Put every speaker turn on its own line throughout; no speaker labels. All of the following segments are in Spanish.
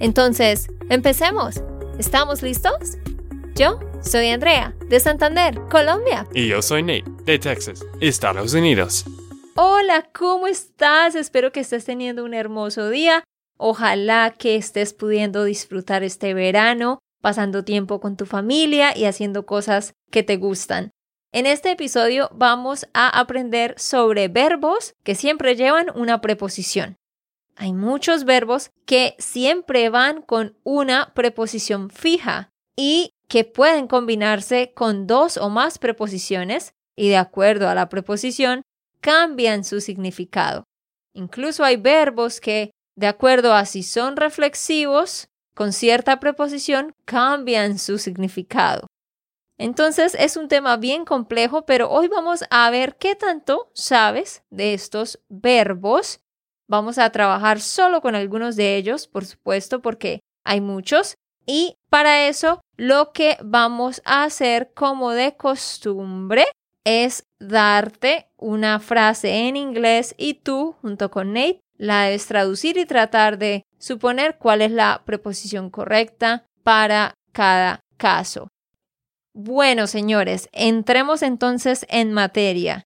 Entonces, empecemos. ¿Estamos listos? Yo soy Andrea, de Santander, Colombia.
Y yo soy Nate, de Texas, Estados Unidos.
Hola, ¿cómo estás? Espero que estés teniendo un hermoso día. Ojalá que estés pudiendo disfrutar este verano, pasando tiempo con tu familia y haciendo cosas que te gustan. En este episodio vamos a aprender sobre verbos que siempre llevan una preposición. Hay muchos verbos que siempre van con una preposición fija y que pueden combinarse con dos o más preposiciones y de acuerdo a la preposición cambian su significado. Incluso hay verbos que, de acuerdo a si son reflexivos, con cierta preposición cambian su significado. Entonces es un tema bien complejo, pero hoy vamos a ver qué tanto sabes de estos verbos. Vamos a trabajar solo con algunos de ellos, por supuesto, porque hay muchos. Y para eso lo que vamos a hacer como de costumbre es darte una frase en inglés y tú, junto con Nate, la debes traducir y tratar de suponer cuál es la preposición correcta para cada caso. Bueno, señores, entremos entonces en materia.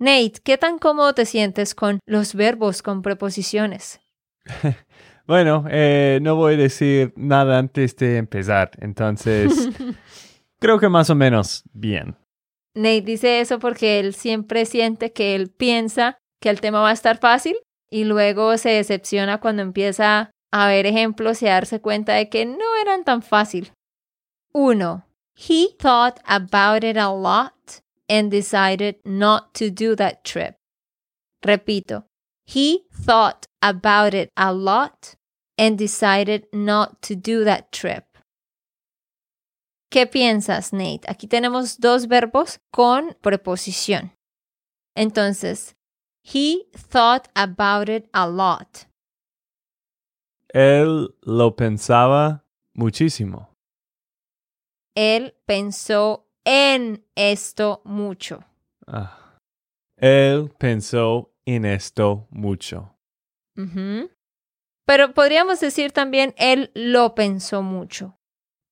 Nate, ¿qué tan cómodo te sientes con los verbos con preposiciones?
bueno, eh, no voy a decir nada antes de empezar, entonces creo que más o menos bien.
Nate dice eso porque él siempre siente que él piensa que el tema va a estar fácil y luego se decepciona cuando empieza a ver ejemplos y a darse cuenta de que no eran tan fácil. 1. He thought about it a lot and decided not to do that trip. Repito, he thought about it a lot and decided not to do that trip. ¿Qué piensas, Nate? Aquí tenemos dos verbos con preposición. Entonces, he thought about it a lot.
Él lo pensaba muchísimo.
Él pensó en esto mucho.
Ah. Él pensó en esto mucho.
Pero podríamos decir también él lo pensó mucho.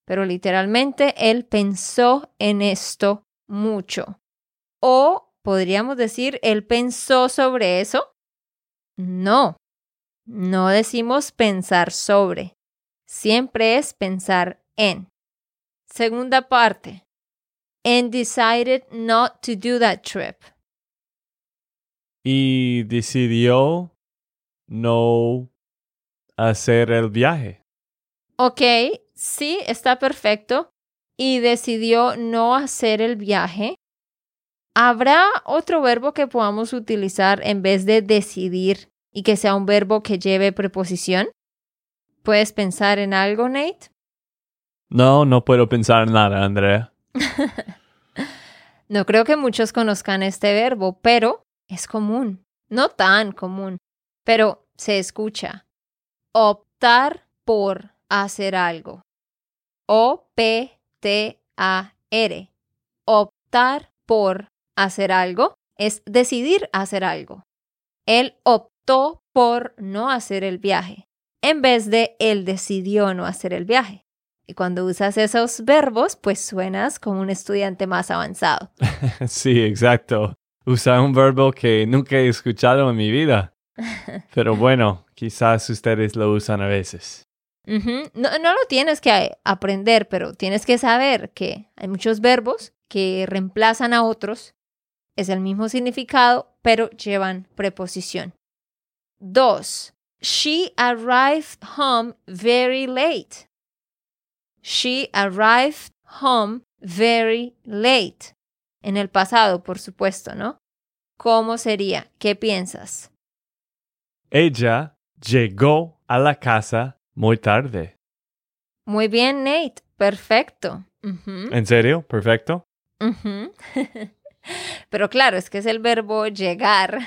Pero literalmente él pensó en esto mucho. O podríamos decir él pensó sobre eso. No, no decimos pensar sobre. Siempre es pensar en. Segunda parte. And decided not to do that trip.
Y decidió no hacer el viaje.
Ok, sí, está perfecto. Y decidió no hacer el viaje. ¿Habrá otro verbo que podamos utilizar en vez de decidir y que sea un verbo que lleve preposición? ¿Puedes pensar en algo, Nate?
No, no puedo pensar nada, Andrea.
no creo que muchos conozcan este verbo, pero es común. No tan común, pero se escucha. Optar por hacer algo. O-P-T-A-R. Optar por hacer algo es decidir hacer algo. Él optó por no hacer el viaje, en vez de él decidió no hacer el viaje. Y cuando usas esos verbos, pues suenas como un estudiante más avanzado.
sí, exacto. Usa un verbo que nunca he escuchado en mi vida. Pero bueno, quizás ustedes lo usan a veces.
no, no lo tienes que aprender, pero tienes que saber que hay muchos verbos que reemplazan a otros. Es el mismo significado, pero llevan preposición. Dos. She arrived home very late. She arrived home very late. En el pasado, por supuesto, ¿no? ¿Cómo sería? ¿Qué piensas?
Ella llegó a la casa Muy tarde.
Muy bien, Nate. Perfecto.
¿En serio? Perfecto.
Pero claro, es que es el verbo llegar.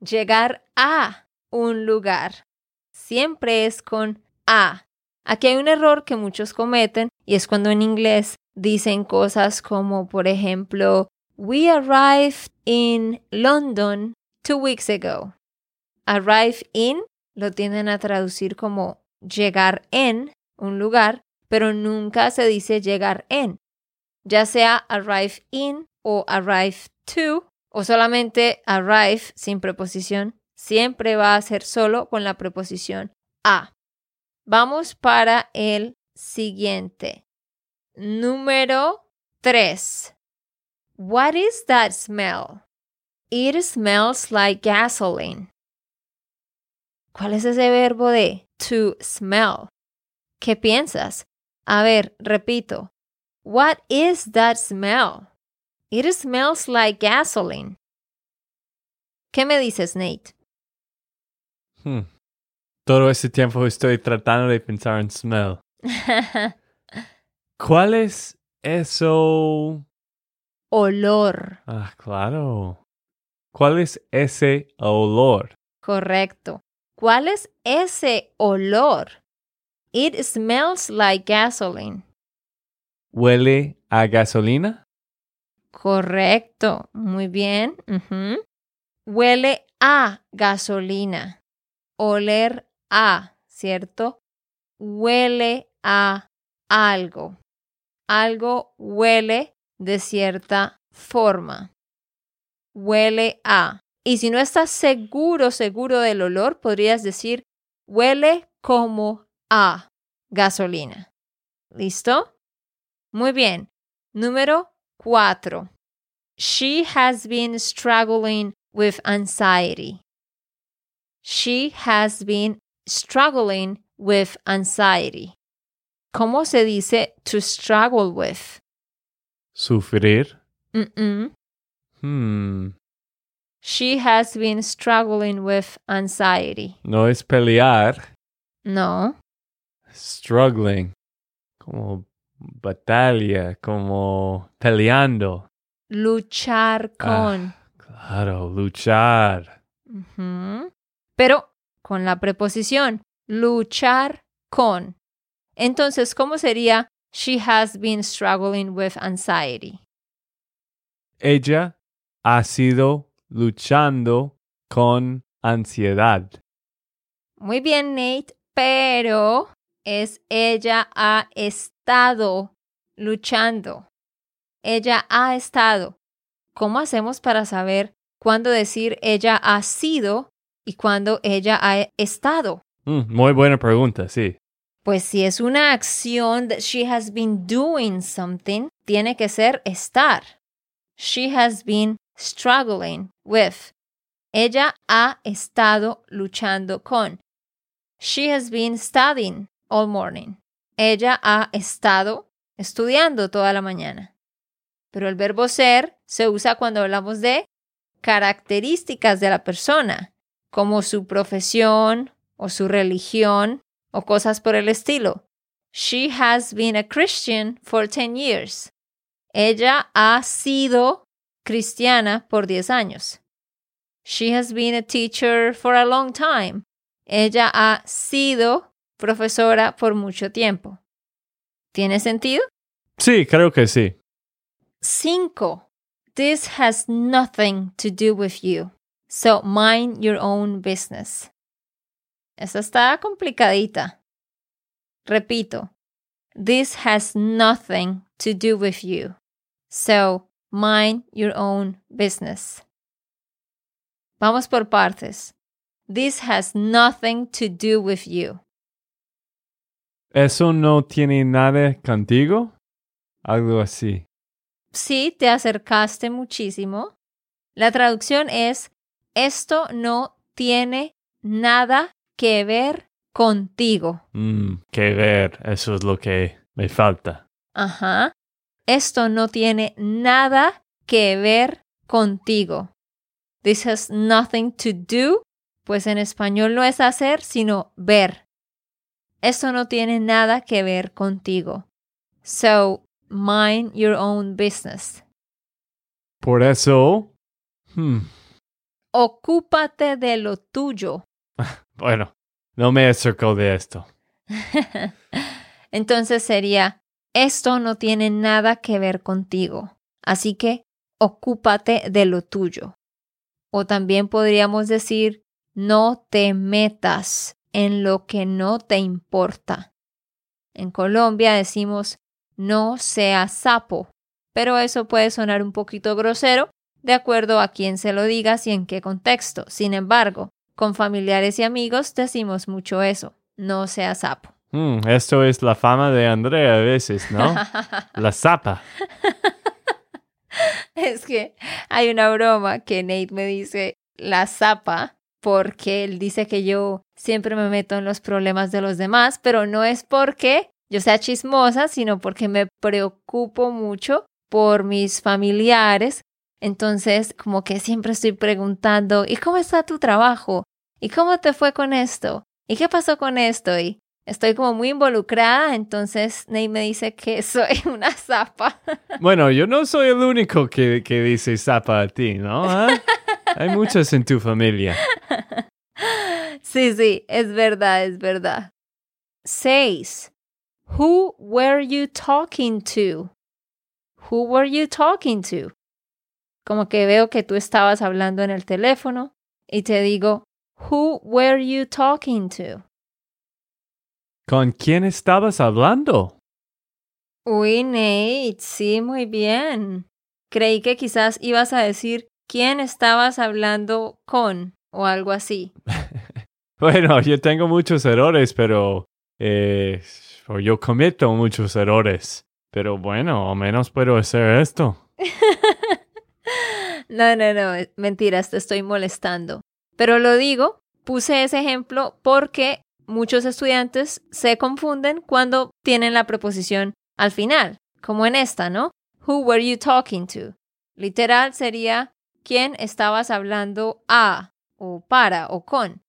Llegar a un lugar. Siempre es con a. Aquí hay un error que muchos cometen y es cuando en inglés dicen cosas como, por ejemplo, We arrived in London two weeks ago. Arrive in lo tienden a traducir como llegar en un lugar, pero nunca se dice llegar en. Ya sea arrive in o arrive to o solamente arrive sin preposición, siempre va a ser solo con la preposición a. Vamos para el siguiente. Número 3. What is that smell? It smells like gasoline. ¿Cuál es ese verbo de to smell? ¿Qué piensas? A ver, repito. What is that smell? It smells like gasoline. ¿Qué me dices, Nate?
Hmm. Todo ese tiempo estoy tratando de pensar en smell. ¿Cuál es eso?
Olor.
Ah, claro. ¿Cuál es ese olor?
Correcto. ¿Cuál es ese olor? It smells like gasoline.
¿Huele a gasolina?
Correcto. Muy bien. Huele a gasolina. Oler a, ¿cierto? Huele a algo. Algo huele de cierta forma. Huele a. Y si no estás seguro, seguro del olor, podrías decir huele como a gasolina. ¿Listo? Muy bien. Número cuatro. She has been struggling with anxiety. She has been struggling with anxiety. ¿Cómo se dice to struggle with?
¿Sufrir?
Mm-mm.
Hmm.
She has been struggling with anxiety.
No es pelear.
No.
Struggling. Como batalla, como peleando.
Luchar con.
Claro, luchar.
Pero con la preposición luchar con. Entonces, ¿cómo sería she has been struggling with anxiety?
Ella ha sido luchando con ansiedad.
Muy bien, Nate, pero es ella ha estado luchando. Ella ha estado. ¿Cómo hacemos para saber cuándo decir ella ha sido y cuándo ella ha estado?
Mm, muy buena pregunta, sí.
Pues si es una acción that she has been doing something, tiene que ser estar. She has been struggling with. Ella ha estado luchando con. She has been studying all morning. Ella ha estado estudiando toda la mañana. Pero el verbo ser se usa cuando hablamos de características de la persona, como su profesión o su religión o cosas por el estilo. She has been a Christian for 10 years. Ella ha sido cristiana por 10 años. She has been a teacher for a long time. Ella ha sido profesora por mucho tiempo. ¿Tiene sentido?
Sí, creo que sí.
5. This has nothing to do with you. So mind your own business. Esta está complicadita. Repito. This has nothing to do with you. So mind your own business. Vamos por partes. This has nothing to do with you.
¿Eso no tiene nada contigo? Algo así.
Sí, te acercaste muchísimo. La traducción es, esto no tiene nada que ver contigo.
Mm, que ver, eso es lo que me falta.
Ajá. Esto no tiene nada que ver contigo. This has nothing to do, pues en español no es hacer, sino ver. esto no tiene nada que ver contigo. So, mind your own business.
Por eso... hmm,
Ocúpate de lo tuyo.
bueno, no me acerco de esto.
Entonces sería, esto no tiene nada que ver contigo. Así que ocúpate de lo tuyo. O también podríamos decir, no te metas en lo que no te importa. En Colombia decimos, no seas sapo, pero eso puede sonar un poquito grosero de acuerdo a quién se lo digas y en qué contexto. Sin embargo, con familiares y amigos decimos mucho eso, no seas sapo.
Hmm, esto es la fama de Andrea a veces, ¿no? la zapa.
Es que hay una broma que Nate me dice la zapa porque él dice que yo siempre me meto en los problemas de los demás, pero no es porque yo sea chismosa, sino porque me preocupo mucho por mis familiares. Entonces, como que siempre estoy preguntando, ¿y cómo está tu trabajo? ¿Y cómo te fue con esto? ¿Y qué pasó con esto? Y estoy como muy involucrada, entonces Nate me dice que soy una zapa.
Bueno, yo no soy el único que, que dice zapa a ti, ¿no? ¿Ah? Hay muchos en tu familia.
Sí, sí, es verdad, es verdad. Seis. Who were you talking to? Who were you talking to? Como que veo que tú estabas hablando en el teléfono y te digo, Who were you talking to?
¿Con quién estabas hablando?
Uy, Nate, sí, muy bien. Creí que quizás ibas a decir quién estabas hablando con o algo así.
Bueno, yo tengo muchos errores, pero... Eh, o yo cometo muchos errores. Pero bueno, al menos puedo hacer esto.
No, no, no, mentiras, te estoy molestando. Pero lo digo, puse ese ejemplo porque muchos estudiantes se confunden cuando tienen la preposición al final, como en esta, ¿no? Who were you talking to? Literal sería quién estabas hablando a, o para, o con.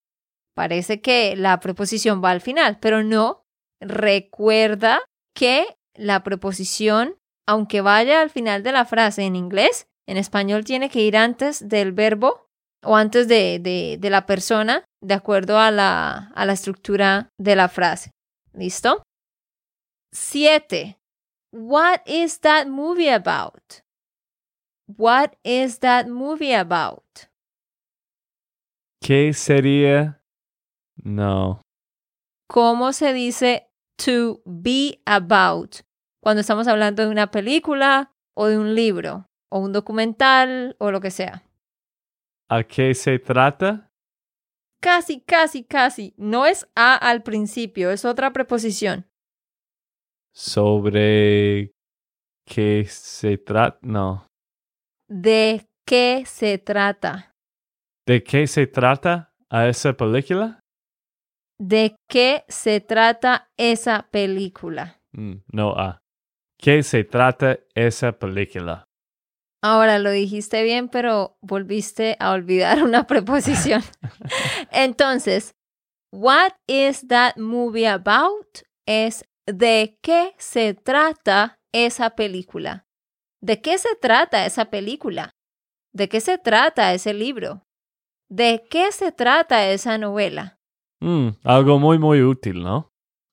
Parece que la preposición va al final, pero no. Recuerda que la preposición, aunque vaya al final de la frase en inglés, en español tiene que ir antes del verbo o antes de, de, de la persona, de acuerdo a la, a la estructura de la frase. ¿Listo? Siete. What is that movie about? What is that movie about?
¿Qué sería? No.
¿Cómo se dice to be about cuando estamos hablando de una película o de un libro o un documental o lo que sea?
¿A qué se trata?
Casi, casi, casi. No es a al principio, es otra preposición.
¿Sobre qué se trata? No.
¿De qué se trata?
¿De qué se trata a esa película?
¿De qué se trata esa película?
Mm, no a. ¿Qué se trata esa película?
Ahora lo dijiste bien, pero volviste a olvidar una preposición. Entonces, what is that movie about? Es de qué se trata esa película. ¿De qué se trata esa película? ¿De qué se trata ese libro? ¿De qué se trata esa novela?
Mm, algo muy, muy útil, ¿no?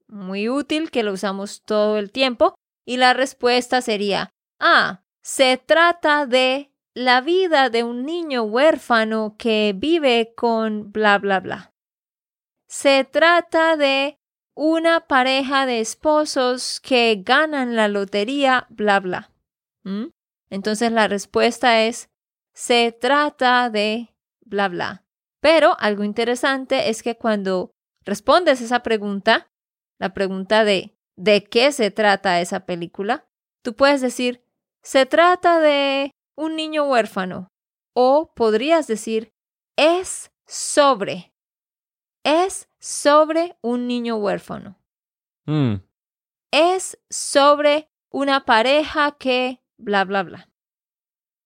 Muy útil que lo usamos todo el tiempo. Y la respuesta sería, ah, se trata de la vida de un niño huérfano que vive con bla, bla, bla. Se trata de una pareja de esposos que ganan la lotería, bla, bla. ¿Mm? Entonces la respuesta es, se trata de bla, bla. Pero algo interesante es que cuando respondes esa pregunta, la pregunta de ¿de qué se trata esa película? Tú puedes decir, se trata de un niño huérfano. O podrías decir, es sobre. Es sobre un niño huérfano.
Mm,
Es sobre una pareja que bla, bla, bla.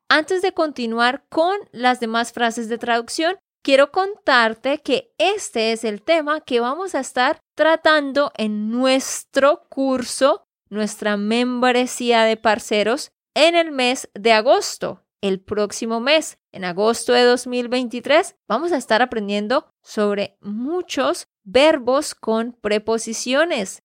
Antes de continuar con las demás frases de traducción, quiero contarte que este es el tema que vamos a estar tratando en nuestro curso, nuestra membresía de parceros en el mes de agosto. El próximo mes, en agosto de 2023, vamos a estar aprendiendo sobre muchos verbos con preposiciones.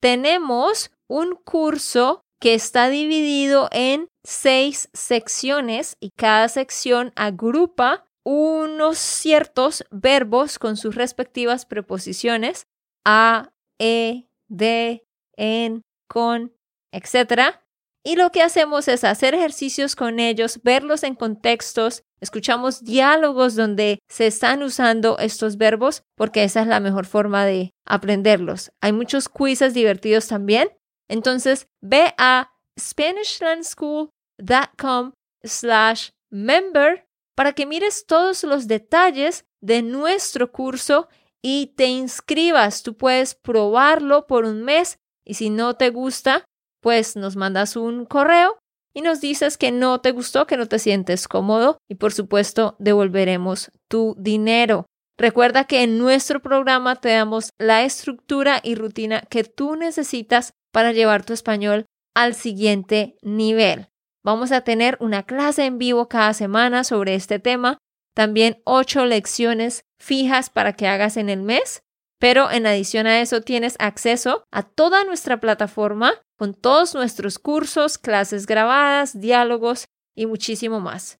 Tenemos un curso que está dividido en seis secciones y cada sección agrupa unos ciertos verbos con sus respectivas preposiciones a, e, de, en, con, etc. Y lo que hacemos es hacer ejercicios con ellos, verlos en contextos, escuchamos diálogos donde se están usando estos verbos porque esa es la mejor forma de aprenderlos. Hay muchos quizzes divertidos también. Entonces ve a SpanishLandSchool.com slash member para que mires todos los detalles de nuestro curso y te inscribas. Tú puedes probarlo por un mes y si no te gusta, pues nos mandas un correo y nos dices que no te gustó, que no te sientes cómodo y por supuesto devolveremos tu dinero. Recuerda que en nuestro programa te damos la estructura y rutina que tú necesitas para llevar tu español al siguiente nivel. Vamos a tener una clase en vivo cada semana sobre este tema, también ocho lecciones fijas para que hagas en el mes, pero en adición a eso tienes acceso a toda nuestra plataforma con todos nuestros cursos, clases grabadas, diálogos y muchísimo más.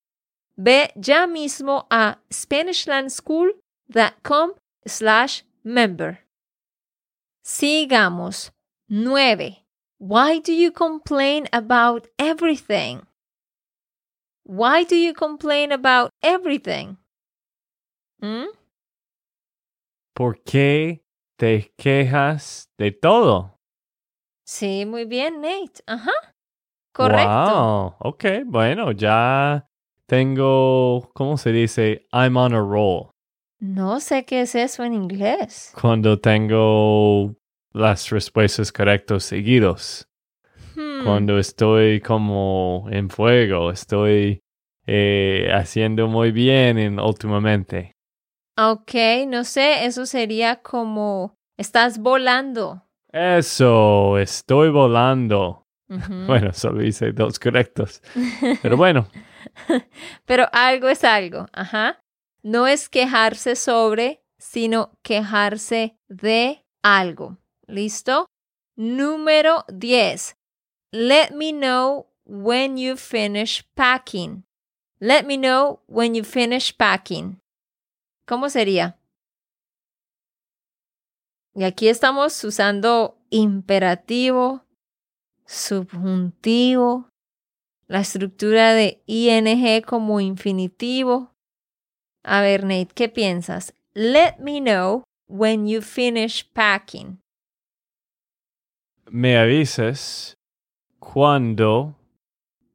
Ve ya mismo a SpanishLandSchool.com slash member. Sigamos. 9. Why do you complain about everything? Why do you complain about everything? ¿Mm?
¿Por qué te quejas de todo?
Sí, muy bien, Nate. Ajá. Correcto.
Wow. Ok, bueno, ya tengo, ¿cómo se dice? I'm on a roll.
No sé qué es eso en inglés.
Cuando tengo las respuestas correctas seguidos.
Hmm.
Cuando estoy como en fuego, estoy eh, haciendo muy bien en, últimamente.
Ok, no sé, eso sería como estás volando.
Eso, estoy volando. Bueno, solo hice dos correctos. Pero bueno,
Pero algo es algo, ajá. No es quejarse sobre, sino quejarse de algo. ¿Listo? Número 10. Let me know when you finish packing. Let me know when you finish packing. ¿Cómo sería? Y aquí estamos usando imperativo, subjuntivo, la estructura de ing como infinitivo. A ver, Nate, ¿qué piensas? Let me know when you finish packing.
me avises cuando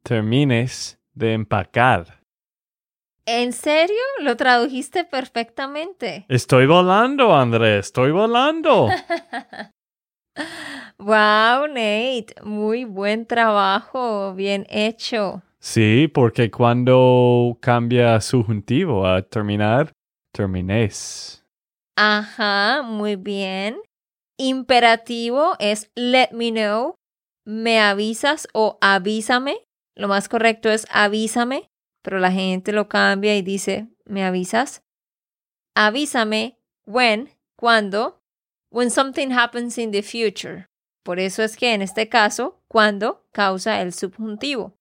termines de empacar.
¿En serio? Lo tradujiste perfectamente.
Estoy volando, Andrés, estoy volando.
Wow, Nate, muy buen trabajo, bien hecho.
Sí, porque cuando cambia subjuntivo a terminar, termines.
Ajá, muy bien. Imperativo es let me know, me avisas o avísame. Lo más correcto es avísame, pero la gente lo cambia y dice me avisas. Avísame when, cuando, when something happens in the future. Por eso es que en este caso, cuando causa el subjuntivo.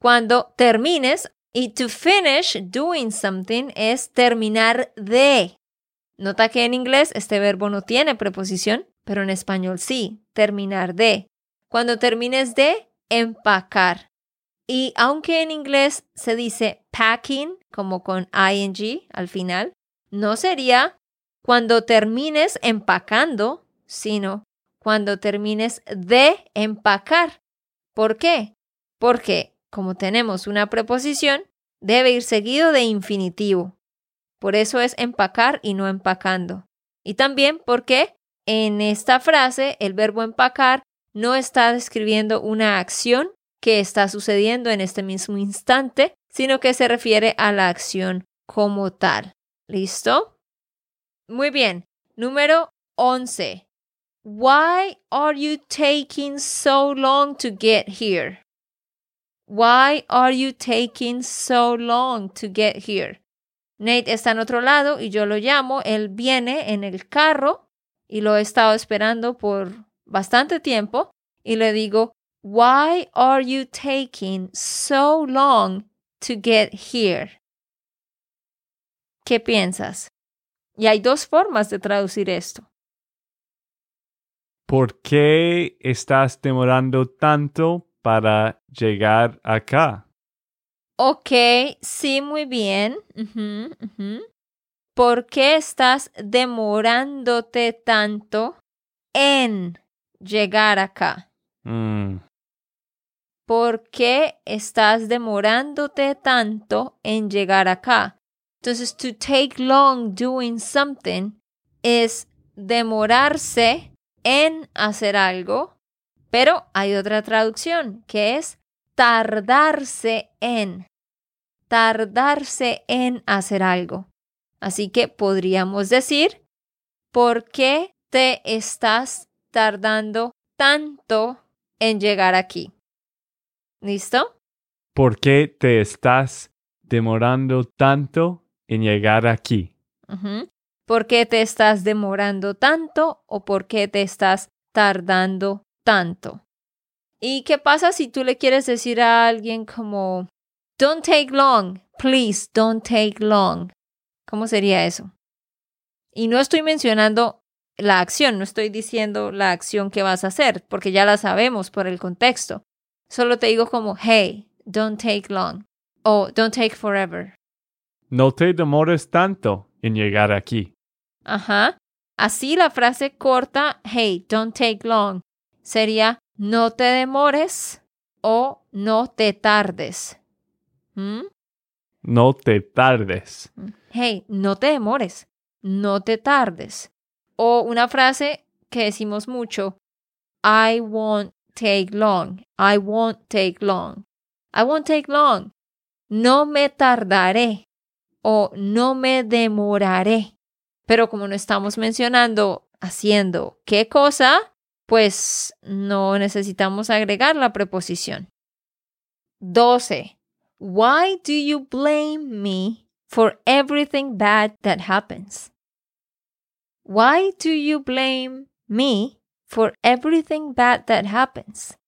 Cuando termines y to finish doing something es terminar de. Nota que en inglés este verbo no tiene preposición, pero en español sí, terminar de. Cuando termines de empacar. Y aunque en inglés se dice packing, como con ing al final, no sería cuando termines empacando, sino cuando termines de empacar. ¿Por qué? Porque como tenemos una preposición, debe ir seguido de infinitivo. Por eso es empacar y no empacando. Y también porque en esta frase el verbo empacar no está describiendo una acción que está sucediendo en este mismo instante, sino que se refiere a la acción como tal. ¿Listo? Muy bien. Número 11. Why are you taking so long to get here? Why are you taking so long to get here? Nate está en otro lado y yo lo llamo. Él viene en el carro y lo he estado esperando por bastante tiempo y le digo, Why are you taking so long to get here? ¿Qué piensas? Y hay dos formas de traducir esto.
¿Por qué estás demorando tanto para llegar acá?
Ok, sí, muy bien. ¿Por qué estás demorándote tanto en llegar acá?
Mm,
¿Por qué estás demorándote tanto en llegar acá? Entonces, to take long doing something es demorarse en hacer algo, pero hay otra traducción que es tardarse en, tardarse en hacer algo. Así que podríamos decir, ¿por qué te estás tardando tanto en llegar aquí? ¿Listo?
¿Por qué te estás demorando tanto en llegar aquí?
¿Por qué te estás demorando tanto o por qué te estás tardando tanto? ¿Y qué pasa si tú le quieres decir a alguien como, don't take long, please, don't take long? ¿Cómo sería eso? Y no estoy mencionando la acción, no estoy diciendo la acción que vas a hacer, porque ya la sabemos por el contexto. Solo te digo como, hey, don't take long o don't take forever.
No te demores tanto en llegar aquí.
Ajá. Así la frase corta, hey, don't take long, sería no te demores o no te tardes. ¿Mm?
No te tardes.
Hey, no te demores, no te tardes. O una frase que decimos mucho, I won't take long, I won't take long, I won't take long. No me tardaré o no me demoraré. Pero como no estamos mencionando haciendo qué cosa, pues no necesitamos agregar la preposición. 12. Why do you blame me for everything bad that happens? Why do you blame me for everything bad that happens?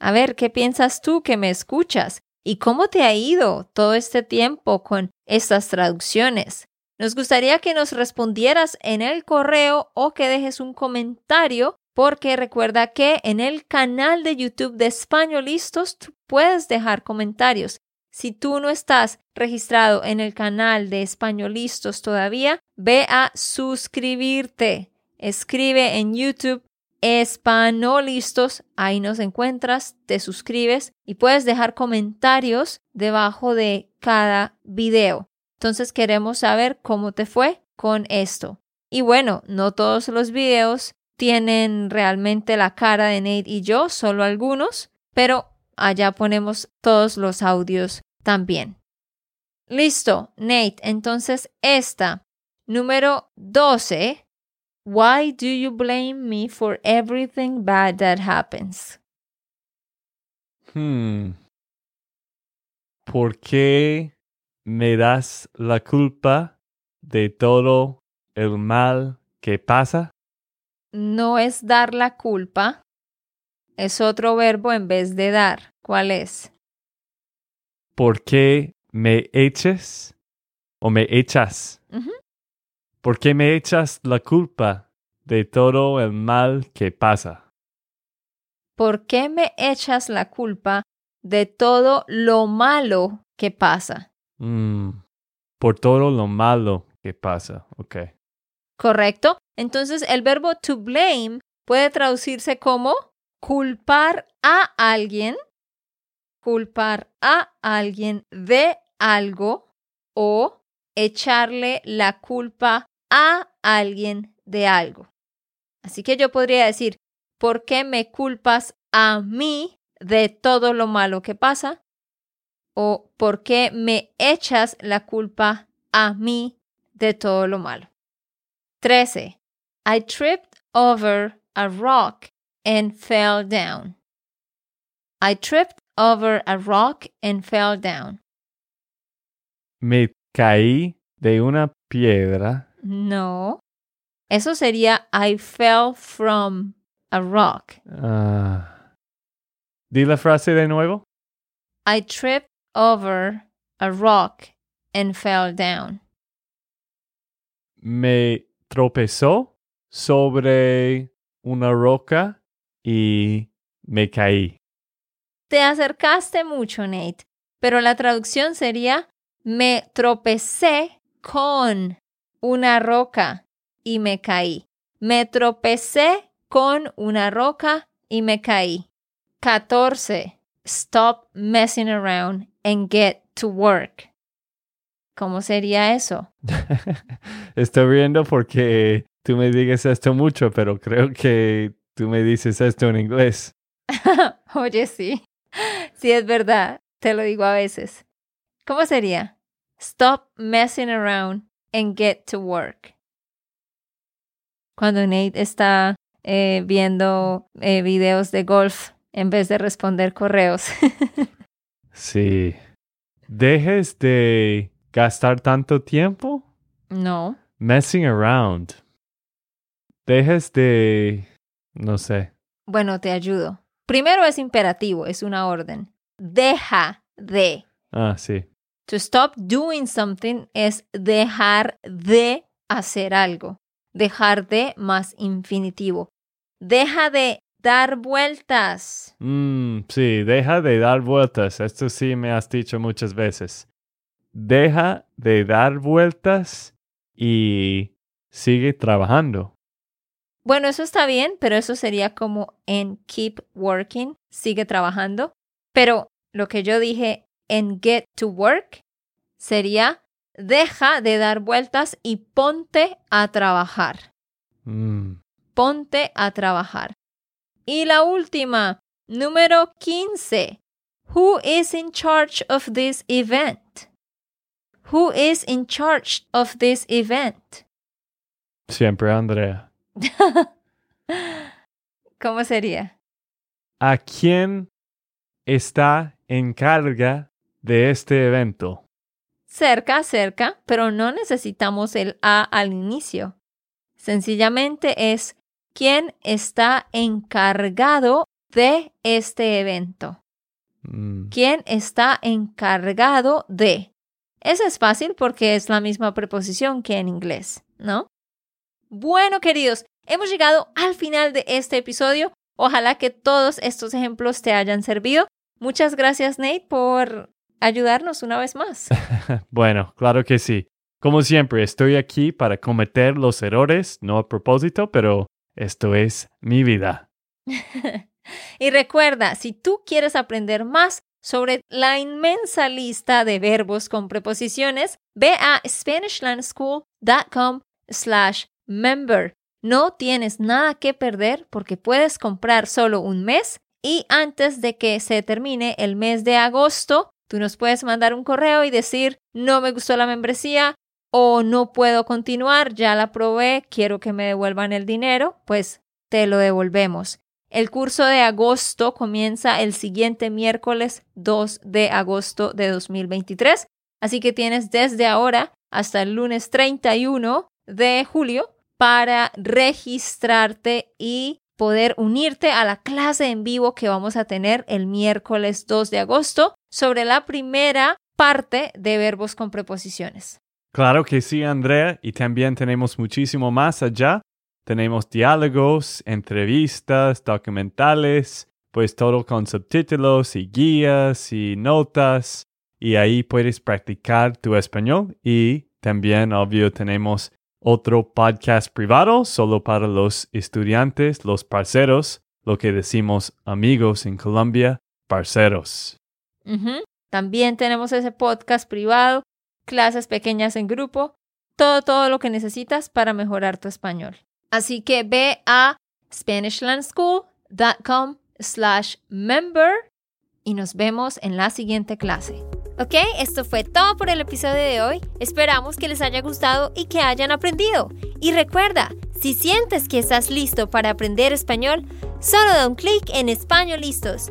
A ver, ¿qué piensas tú que me escuchas? ¿Y cómo te ha ido todo este tiempo con estas traducciones? Nos gustaría que nos respondieras en el correo o que dejes un comentario porque recuerda que en el canal de YouTube de Españolistos tú puedes dejar comentarios. Si tú no estás registrado en el canal de Españolistos todavía, ve a suscribirte. Escribe en YouTube Españolistos, ahí nos encuentras, te suscribes y puedes dejar comentarios debajo de cada video. Entonces queremos saber cómo te fue con esto. Y bueno, no todos los videos tienen realmente la cara de Nate y yo, solo algunos, pero allá ponemos todos los audios también. Listo, Nate. Entonces esta, número 12. Why do you blame me for everything bad that happens?
Hmm. ¿Por qué me das la culpa de todo el mal que pasa?
No es dar la culpa, es otro verbo en vez de dar. ¿Cuál es?
¿Por qué me eches o me echas? ¿Por qué me echas la culpa de todo el mal que pasa?
¿Por qué me echas la culpa de todo lo malo que pasa?
Mm, por todo lo malo que pasa. Ok.
¿Correcto? Entonces el verbo to blame puede traducirse como culpar a alguien, culpar a alguien de algo o echarle la culpa a alguien de algo. Así que yo podría decir, ¿por qué me culpas a mí de todo lo malo que pasa? ¿O por qué me echas la culpa a mí de todo lo malo. 13. I tripped over a rock and fell down. I tripped over a rock and fell down.
Me caí de una piedra.
No. Eso sería I fell from a rock.
Ah. Di la frase de nuevo.
I tripped over a rock and fell down.
Me tropezó sobre una roca y me caí.
Te acercaste mucho, Nate, pero la traducción sería me tropecé con una roca y me caí. Me tropecé con una roca y me caí. 14. Stop messing around and get to work. ¿Cómo sería eso?
Estoy riendo porque tú me dices esto mucho, pero creo que tú me dices esto en inglés.
Oye, sí. Sí, es verdad. Te lo digo a veces. ¿Cómo sería? Stop messing around and get to work. Cuando Nate está eh, viendo eh, videos de golf en vez de responder correos.
Sí. Dejes de gastar tanto tiempo
no.
messing around. Dejes de... no sé.
Bueno, te ayudo. Primero es imperativo, es una orden. Deja de.
Ah, sí.
To stop doing something es dejar de hacer algo. Dejar de más infinitivo. Deja de dar vueltas.
Mm, sí, deja de dar vueltas. Esto sí me has dicho muchas veces. Deja de dar vueltas y sigue trabajando.
Bueno, eso está bien, pero eso sería como en keep working, sigue trabajando. Pero lo que yo dije en get to work sería deja de dar vueltas y ponte a trabajar.
Mm,
Ponte a trabajar. Y la última, número 15. Who is in charge of this event? Who is in charge of this event?
siempre Andrea.
¿Cómo sería?
¿A quién está en carga de este evento?
Cerca, cerca, pero no necesitamos el A al inicio. Sencillamente es quién está encargado de este evento.
Mm,
¿Quién está encargado de? Eso es fácil porque es la misma preposición que en inglés, ¿no? Bueno, queridos, hemos llegado al final de este episodio. Ojalá que todos estos ejemplos te hayan servido. Muchas gracias, Nate, por ayudarnos una vez más.
Bueno, claro que sí. Como siempre, estoy aquí para cometer los errores, no a propósito, pero esto es mi vida.
y recuerda, si tú quieres aprender más sobre la inmensa lista de verbos con preposiciones, ve a SpanishLandSchool.com slash member. No tienes nada que perder porque puedes comprar solo un mes y antes de que se termine el mes de agosto, tú nos puedes mandar un correo y decir, no me gustó la membresía o no puedo continuar, ya la probé, quiero que me devuelvan el dinero, pues te lo devolvemos. El curso de agosto comienza el siguiente miércoles 2 de agosto de 2023, así que tienes desde ahora hasta el lunes 31 de julio para registrarte y poder unirte a la clase en vivo que vamos a tener el miércoles 2 de agosto sobre la primera parte de verbos con preposiciones.
Claro que sí, Andrea, y también tenemos muchísimo más allá. Tenemos diálogos, entrevistas, documentales, pues todo con subtítulos y guías y notas. Y ahí puedes practicar tu español. Y también, obvio, tenemos otro podcast privado solo para los estudiantes, los parceros, lo que decimos amigos en Colombia, parceros.
También tenemos ese podcast privado, clases pequeñas en grupo, todo, todo lo que necesitas para mejorar tu español. Así que ve a SpanishLandSchool.com slash member y nos vemos en la siguiente clase. Ok, esto fue todo por el episodio de hoy. Esperamos que les haya gustado y que hayan aprendido. Y recuerda, si sientes que estás listo para aprender español, solo da un clic en Español Listos.